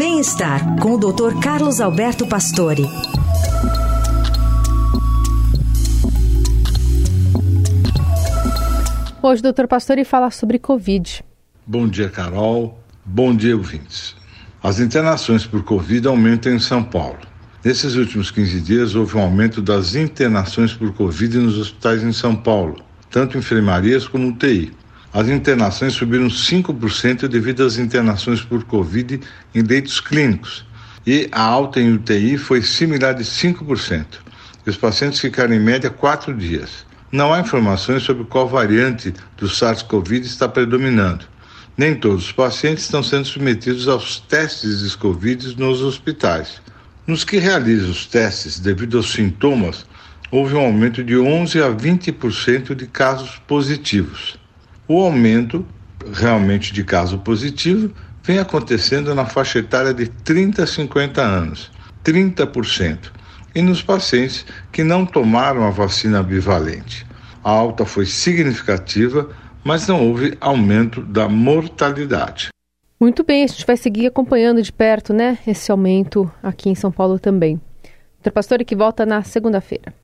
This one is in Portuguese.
Bem-estar com o Dr. Carlos Alberto Pastore. Hoje, doutor Pastore fala sobre Covid. Bom dia, Carol. Bom dia, ouvintes. As internações por Covid aumentam em São Paulo. Nesses últimos 15 dias, houve um aumento das internações por Covid nos hospitais em São Paulo, tanto enfermarias como UTI. As internações subiram 5% devido às internações por Covid em leitos clínicos, e a alta em UTI foi similar de 5%. Os pacientes ficaram em média quatro dias. Não há informações sobre qual variante do SARS-CoV está predominando. Nem todos os pacientes estão sendo submetidos aos testes de Covid nos hospitais. Nos que realizam os testes devido aos sintomas, houve um aumento de 11 a 20% de casos positivos. O aumento realmente de caso positivo vem acontecendo na faixa etária de 30 a 50 anos, 30% e nos pacientes que não tomaram a vacina bivalente. A alta foi significativa, mas não houve aumento da mortalidade. Muito bem, a gente vai seguir acompanhando de perto, né, esse aumento aqui em São Paulo também. Doutor Pastore que volta na segunda-feira.